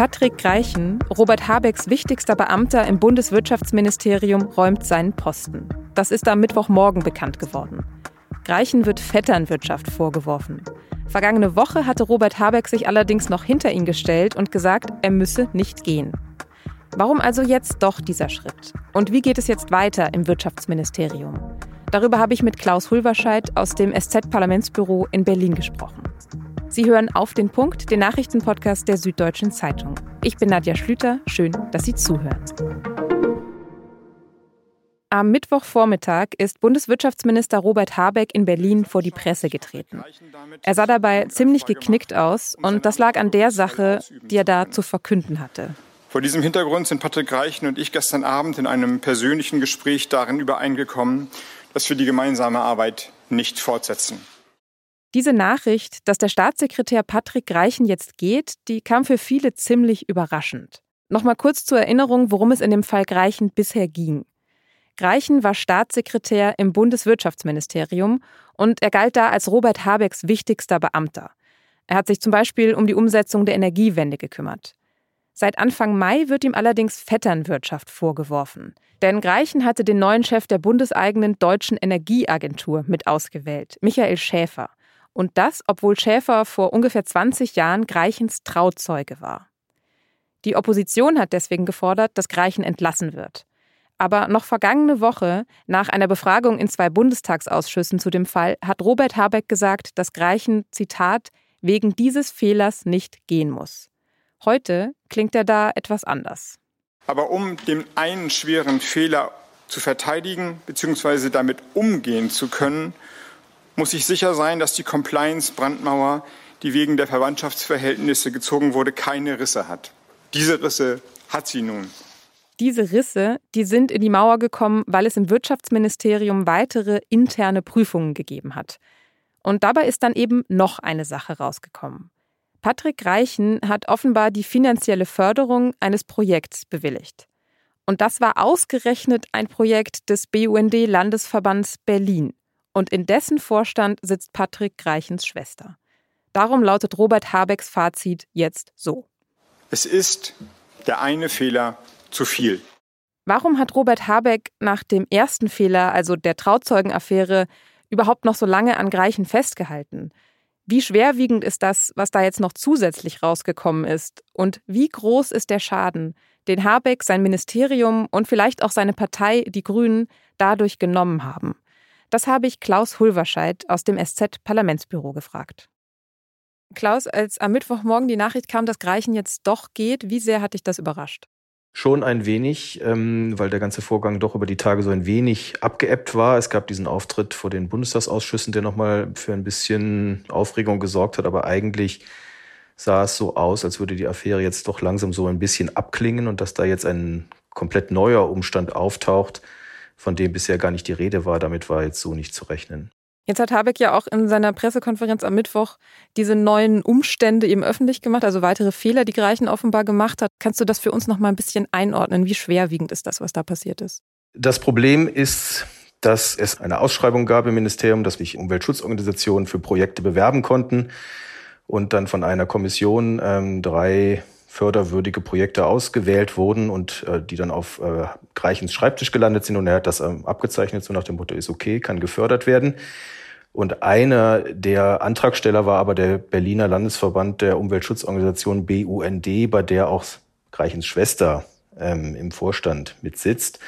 Patrick Greichen, Robert Habecks wichtigster Beamter im Bundeswirtschaftsministerium, räumt seinen Posten. Das ist am Mittwochmorgen bekannt geworden. Greichen wird Vetternwirtschaft vorgeworfen. Vergangene Woche hatte Robert Habeck sich allerdings noch hinter ihn gestellt und gesagt, er müsse nicht gehen. Warum also jetzt doch dieser Schritt? Und wie geht es jetzt weiter im Wirtschaftsministerium? Darüber habe ich mit Klaus Hulverscheid aus dem SZ-Parlamentsbüro in Berlin gesprochen. Sie hören auf den Punkt, den Nachrichtenpodcast der Süddeutschen Zeitung. Ich bin Nadja Schlüter. Schön, dass Sie zuhören. Am Mittwochvormittag ist Bundeswirtschaftsminister Robert Habeck in Berlin vor die Presse getreten. Er sah dabei ziemlich geknickt aus und das lag an der Sache, die er da zu verkünden hatte. Vor diesem Hintergrund sind Patrick Reichen und ich gestern Abend in einem persönlichen Gespräch darin übereingekommen, dass wir die gemeinsame Arbeit nicht fortsetzen. Diese Nachricht, dass der Staatssekretär Patrick Reichen jetzt geht, die kam für viele ziemlich überraschend. Nochmal kurz zur Erinnerung, worum es in dem Fall Greichen bisher ging. Greichen war Staatssekretär im Bundeswirtschaftsministerium und er galt da als Robert Habecks wichtigster Beamter. Er hat sich zum Beispiel um die Umsetzung der Energiewende gekümmert. Seit Anfang Mai wird ihm allerdings Vetternwirtschaft vorgeworfen. Denn Greichen hatte den neuen Chef der bundeseigenen Deutschen Energieagentur mit ausgewählt, Michael Schäfer. Und das, obwohl Schäfer vor ungefähr 20 Jahren Greichens Trauzeuge war. Die Opposition hat deswegen gefordert, dass Greichen entlassen wird. Aber noch vergangene Woche, nach einer Befragung in zwei Bundestagsausschüssen zu dem Fall, hat Robert Habeck gesagt, dass Greichen, Zitat, wegen dieses Fehlers nicht gehen muss. Heute klingt er da etwas anders. Aber um den einen schweren Fehler zu verteidigen bzw. damit umgehen zu können, muss ich sicher sein, dass die Compliance-Brandmauer, die wegen der Verwandtschaftsverhältnisse gezogen wurde, keine Risse hat. Diese Risse hat sie nun. Diese Risse, die sind in die Mauer gekommen, weil es im Wirtschaftsministerium weitere interne Prüfungen gegeben hat. Und dabei ist dann eben noch eine Sache rausgekommen. Patrick Reichen hat offenbar die finanzielle Förderung eines Projekts bewilligt. Und das war ausgerechnet ein Projekt des BUND Landesverbands Berlin und in dessen Vorstand sitzt Patrick Greichens Schwester. Darum lautet Robert Habecks Fazit jetzt so. Es ist der eine Fehler zu viel. Warum hat Robert Habeck nach dem ersten Fehler, also der Trauzeugenaffäre, überhaupt noch so lange an Greichen festgehalten? Wie schwerwiegend ist das, was da jetzt noch zusätzlich rausgekommen ist? Und wie groß ist der Schaden, den Habeck, sein Ministerium und vielleicht auch seine Partei, die Grünen, dadurch genommen haben? Das habe ich Klaus Hulverscheid aus dem SZ-Parlamentsbüro gefragt. Klaus, als am Mittwochmorgen die Nachricht kam, dass Greichen jetzt doch geht, wie sehr hat dich das überrascht? Schon ein wenig, ähm, weil der ganze Vorgang doch über die Tage so ein wenig abgeebbt war. Es gab diesen Auftritt vor den Bundestagsausschüssen, der nochmal für ein bisschen Aufregung gesorgt hat, aber eigentlich sah es so aus, als würde die Affäre jetzt doch langsam so ein bisschen abklingen und dass da jetzt ein komplett neuer Umstand auftaucht, von dem bisher gar nicht die Rede war. Damit war jetzt so nicht zu rechnen. Jetzt hat Habeck ja auch in seiner Pressekonferenz am Mittwoch diese neuen Umstände eben öffentlich gemacht, also weitere Fehler, die Greichen offenbar gemacht hat. Kannst du das für uns noch mal ein bisschen einordnen? Wie schwerwiegend ist das, was da passiert ist? Das Problem ist, dass es eine Ausschreibung gab im Ministerium, dass sich Umweltschutzorganisationen für Projekte bewerben konnten und dann von einer Kommission ähm, drei förderwürdige Projekte ausgewählt wurden und äh, die dann auf äh, Greichens Schreibtisch gelandet sind und er hat das ähm, abgezeichnet, so nach dem Motto, ist okay, kann gefördert werden. Und einer der Antragsteller war aber der Berliner Landesverband der Umweltschutzorganisation BUND, bei der auch Greichens Schwester ähm, im Vorstand mitsitzt.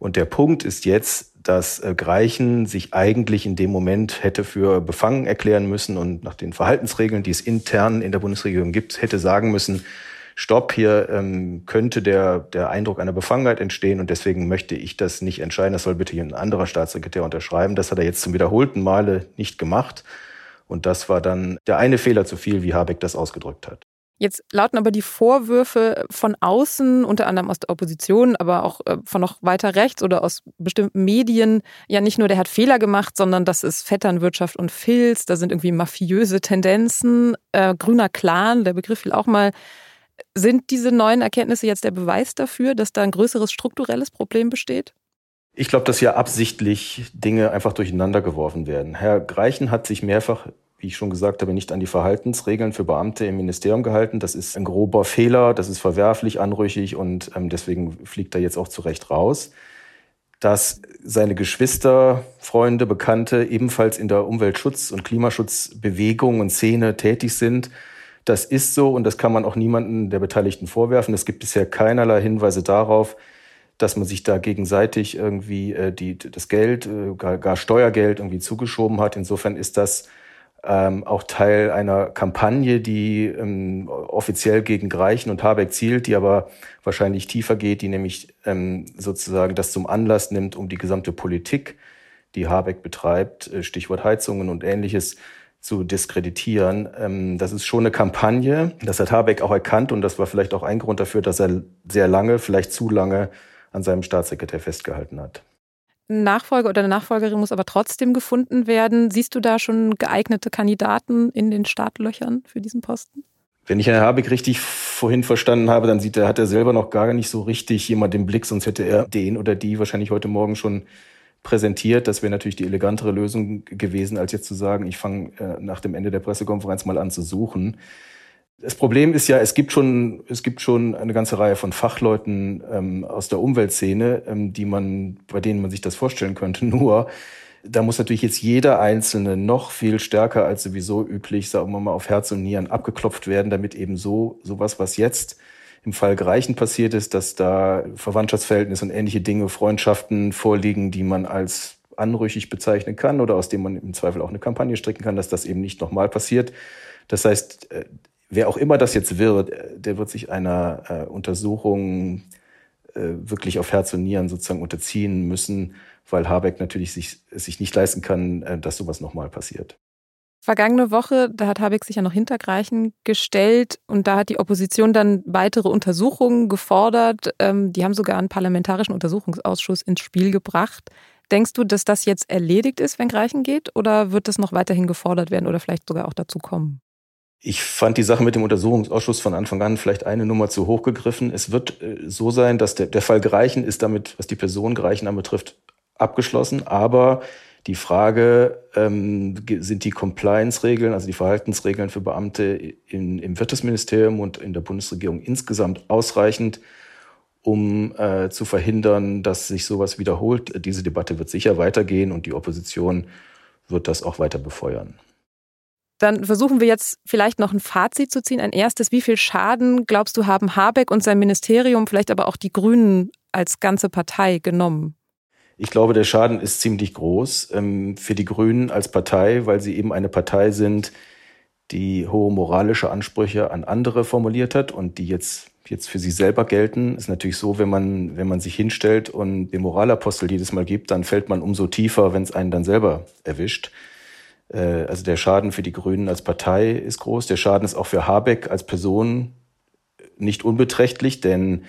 Und der Punkt ist jetzt, dass äh, Greichen sich eigentlich in dem Moment hätte für befangen erklären müssen und nach den Verhaltensregeln, die es intern in der Bundesregierung gibt, hätte sagen müssen, Stopp, hier ähm, könnte der, der Eindruck einer Befangenheit entstehen und deswegen möchte ich das nicht entscheiden. Das soll bitte ein anderer Staatssekretär unterschreiben. Das hat er jetzt zum wiederholten Male nicht gemacht. Und das war dann der eine Fehler zu viel, wie Habeck das ausgedrückt hat. Jetzt lauten aber die Vorwürfe von außen, unter anderem aus der Opposition, aber auch äh, von noch weiter rechts oder aus bestimmten Medien, ja nicht nur, der hat Fehler gemacht, sondern das ist Vetternwirtschaft und Filz, da sind irgendwie mafiöse Tendenzen, äh, grüner Clan, der Begriff fiel auch mal sind diese neuen Erkenntnisse jetzt der Beweis dafür, dass da ein größeres strukturelles Problem besteht? Ich glaube, dass hier absichtlich Dinge einfach durcheinander geworfen werden. Herr Greichen hat sich mehrfach, wie ich schon gesagt habe, nicht an die Verhaltensregeln für Beamte im Ministerium gehalten. Das ist ein grober Fehler, das ist verwerflich, anrüchig und ähm, deswegen fliegt er jetzt auch zu Recht raus. Dass seine Geschwister, Freunde, Bekannte ebenfalls in der Umweltschutz- und Klimaschutzbewegung und Szene tätig sind, das ist so und das kann man auch niemanden der Beteiligten vorwerfen. Es gibt bisher keinerlei Hinweise darauf, dass man sich da gegenseitig irgendwie äh, die, das Geld, äh, gar, gar Steuergeld irgendwie zugeschoben hat. Insofern ist das ähm, auch Teil einer Kampagne, die ähm, offiziell gegen Greichen und Habeck zielt, die aber wahrscheinlich tiefer geht, die nämlich ähm, sozusagen das zum Anlass nimmt, um die gesamte Politik, die Habeck betreibt, äh, Stichwort Heizungen und ähnliches, zu diskreditieren. Ähm, das ist schon eine Kampagne. Das hat Habeck auch erkannt und das war vielleicht auch ein Grund dafür, dass er sehr lange, vielleicht zu lange an seinem Staatssekretär festgehalten hat. Ein Nachfolger oder eine Nachfolgerin muss aber trotzdem gefunden werden. Siehst du da schon geeignete Kandidaten in den Startlöchern für diesen Posten? Wenn ich Herrn Habeck richtig vorhin verstanden habe, dann sieht er, hat er selber noch gar nicht so richtig jemand im Blick, sonst hätte er den oder die wahrscheinlich heute Morgen schon präsentiert. Das wäre natürlich die elegantere Lösung gewesen, als jetzt zu sagen, ich fange äh, nach dem Ende der Pressekonferenz mal an zu suchen. Das Problem ist ja, es gibt schon, es gibt schon eine ganze Reihe von Fachleuten ähm, aus der Umweltszene, ähm, die man, bei denen man sich das vorstellen könnte. Nur, da muss natürlich jetzt jeder Einzelne noch viel stärker als sowieso üblich, sagen wir mal, auf Herz und Nieren abgeklopft werden, damit eben so, sowas, was jetzt im Fall Greichen passiert ist, dass da Verwandtschaftsverhältnisse und ähnliche Dinge, Freundschaften vorliegen, die man als anrüchig bezeichnen kann oder aus dem man im Zweifel auch eine Kampagne stricken kann, dass das eben nicht nochmal passiert. Das heißt, äh, wer auch immer das jetzt wird, äh, der wird sich einer äh, Untersuchung wirklich auf Herz und Nieren sozusagen unterziehen müssen, weil Habeck natürlich sich, sich nicht leisten kann, dass sowas nochmal passiert. Vergangene Woche, da hat Habeck sich ja noch hinter Greichen gestellt und da hat die Opposition dann weitere Untersuchungen gefordert. Ähm, die haben sogar einen parlamentarischen Untersuchungsausschuss ins Spiel gebracht. Denkst du, dass das jetzt erledigt ist, wenn Greichen geht, oder wird das noch weiterhin gefordert werden oder vielleicht sogar auch dazu kommen? Ich fand die Sache mit dem Untersuchungsausschuss von Anfang an vielleicht eine Nummer zu hoch gegriffen. Es wird äh, so sein, dass der, der Fall Greichen ist damit, was die Person Greichen anbetrifft, abgeschlossen. Aber die Frage, ähm, sind die Compliance-Regeln, also die Verhaltensregeln für Beamte in, im Wirtschaftsministerium und in der Bundesregierung insgesamt ausreichend, um äh, zu verhindern, dass sich sowas wiederholt? Diese Debatte wird sicher weitergehen und die Opposition wird das auch weiter befeuern. Dann versuchen wir jetzt vielleicht noch ein Fazit zu ziehen. Ein erstes, wie viel Schaden, glaubst du, haben Habeck und sein Ministerium, vielleicht aber auch die Grünen als ganze Partei genommen? Ich glaube, der Schaden ist ziemlich groß ähm, für die Grünen als Partei, weil sie eben eine Partei sind, die hohe moralische Ansprüche an andere formuliert hat und die jetzt jetzt für sie selber gelten. Ist natürlich so, wenn man wenn man sich hinstellt und den Moralapostel jedes Mal gibt, dann fällt man umso tiefer, wenn es einen dann selber erwischt. Äh, also der Schaden für die Grünen als Partei ist groß. Der Schaden ist auch für Habeck als Person nicht unbeträchtlich, denn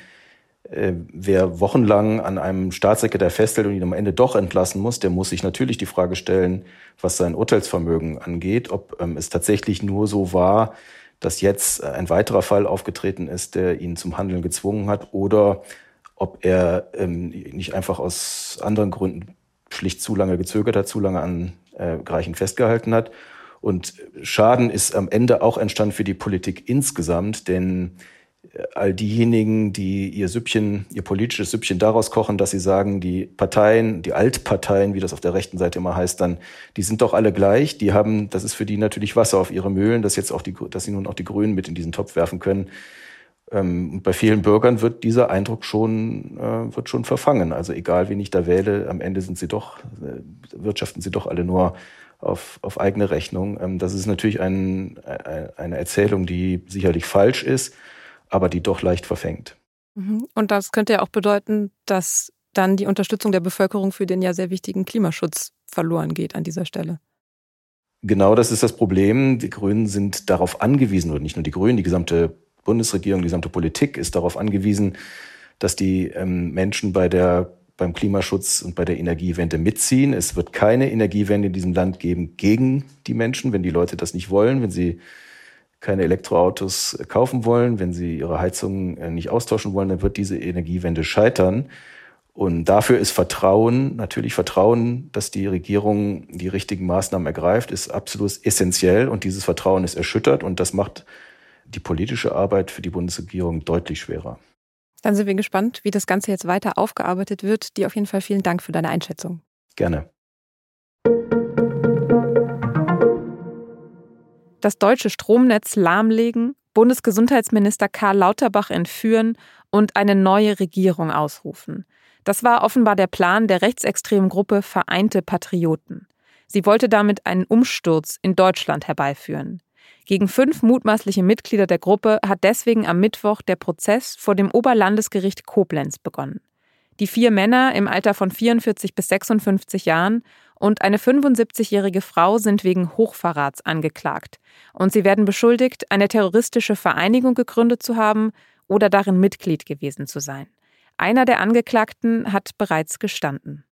äh, wer wochenlang an einem Staatssekretär festhält und ihn am Ende doch entlassen muss, der muss sich natürlich die Frage stellen, was sein Urteilsvermögen angeht, ob ähm, es tatsächlich nur so war, dass jetzt ein weiterer Fall aufgetreten ist, der ihn zum Handeln gezwungen hat, oder ob er ähm, nicht einfach aus anderen Gründen schlicht zu lange gezögert hat, zu lange an äh, Greichen festgehalten hat. Und Schaden ist am Ende auch entstanden für die Politik insgesamt, denn äh, all diejenigen, die ihr Süppchen, ihr politisches Süppchen daraus kochen, dass sie sagen, die Parteien, die Altparteien, wie das auf der rechten Seite immer heißt, dann, die sind doch alle gleich. Die haben, das ist für die natürlich Wasser auf ihre Mühlen, dass jetzt auch die, dass sie nun auch die Grünen mit in diesen Topf werfen können. Ähm, bei vielen Bürgern wird dieser Eindruck schon, äh, wird schon verfangen. Also egal, wen ich da wähle, am Ende sind sie doch, äh, wirtschaften sie doch alle nur auf, auf eigene Rechnung. Ähm, das ist natürlich ein, ein, eine Erzählung, die sicherlich falsch ist, aber die doch leicht verfängt. Mhm. Und das könnte ja auch bedeuten, dass dann die Unterstützung der Bevölkerung für den ja sehr wichtigen Klimaschutz verloren geht an dieser Stelle. Genau das ist das Problem. Die Grünen sind darauf angewiesen, oder nicht nur die Grünen, die gesamte Bundesregierung, die gesamte Politik ist darauf angewiesen, dass die ähm, Menschen bei der beim Klimaschutz und bei der Energiewende mitziehen. Es wird keine Energiewende in diesem Land geben gegen die Menschen, wenn die Leute das nicht wollen, wenn sie keine Elektroautos kaufen wollen, wenn sie ihre Heizung äh, nicht austauschen wollen, dann wird diese Energiewende scheitern. Und dafür ist Vertrauen, natürlich Vertrauen, dass die Regierung die richtigen Maßnahmen ergreift, ist absolut essentiell. Und dieses Vertrauen ist erschüttert und das macht die politische Arbeit für die Bundesregierung deutlich schwerer. Dann sind wir gespannt, wie das Ganze jetzt weiter aufgearbeitet wird. Dir auf jeden Fall vielen Dank für deine Einschätzung. Gerne. Das deutsche Stromnetz lahmlegen, Bundesgesundheitsminister Karl Lauterbach entführen und eine neue Regierung ausrufen. Das war offenbar der Plan der rechtsextremen Gruppe Vereinte Patrioten. Sie wollte damit einen Umsturz in Deutschland herbeiführen. Gegen fünf mutmaßliche Mitglieder der Gruppe hat deswegen am Mittwoch der Prozess vor dem Oberlandesgericht Koblenz begonnen. Die vier Männer im Alter von 44 bis 56 Jahren und eine 75-jährige Frau sind wegen Hochverrats angeklagt und sie werden beschuldigt, eine terroristische Vereinigung gegründet zu haben oder darin Mitglied gewesen zu sein. Einer der Angeklagten hat bereits gestanden.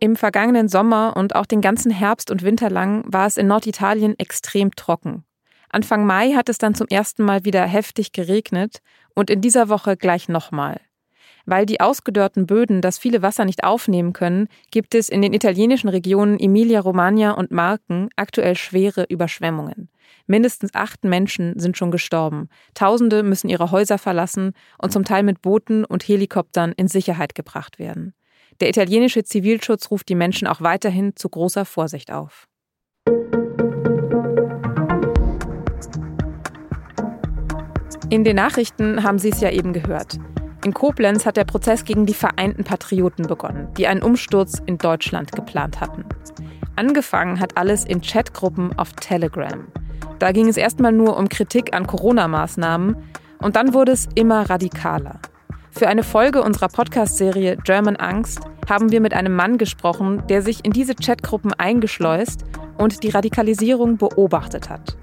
Im vergangenen Sommer und auch den ganzen Herbst und Winter lang war es in Norditalien extrem trocken. Anfang Mai hat es dann zum ersten Mal wieder heftig geregnet und in dieser Woche gleich nochmal. Weil die ausgedörrten Böden das viele Wasser nicht aufnehmen können, gibt es in den italienischen Regionen Emilia-Romagna und Marken aktuell schwere Überschwemmungen. Mindestens acht Menschen sind schon gestorben. Tausende müssen ihre Häuser verlassen und zum Teil mit Booten und Helikoptern in Sicherheit gebracht werden. Der italienische Zivilschutz ruft die Menschen auch weiterhin zu großer Vorsicht auf. In den Nachrichten haben Sie es ja eben gehört. In Koblenz hat der Prozess gegen die Vereinten Patrioten begonnen, die einen Umsturz in Deutschland geplant hatten. Angefangen hat alles in Chatgruppen auf Telegram. Da ging es erstmal nur um Kritik an Corona-Maßnahmen und dann wurde es immer radikaler. Für eine Folge unserer Podcast-Serie German Angst haben wir mit einem Mann gesprochen, der sich in diese Chatgruppen eingeschleust und die Radikalisierung beobachtet hat.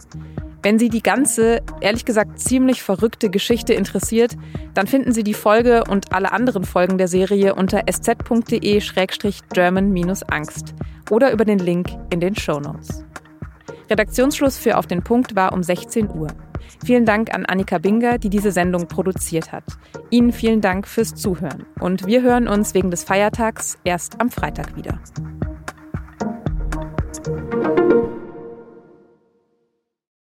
Wenn Sie die ganze, ehrlich gesagt ziemlich verrückte Geschichte interessiert, dann finden Sie die Folge und alle anderen Folgen der Serie unter sz.de-german-angst oder über den Link in den Show Notes. Redaktionsschluss für Auf den Punkt war um 16 Uhr. Vielen Dank an Annika Binger, die diese Sendung produziert hat. Ihnen vielen Dank fürs Zuhören und wir hören uns wegen des Feiertags erst am Freitag wieder.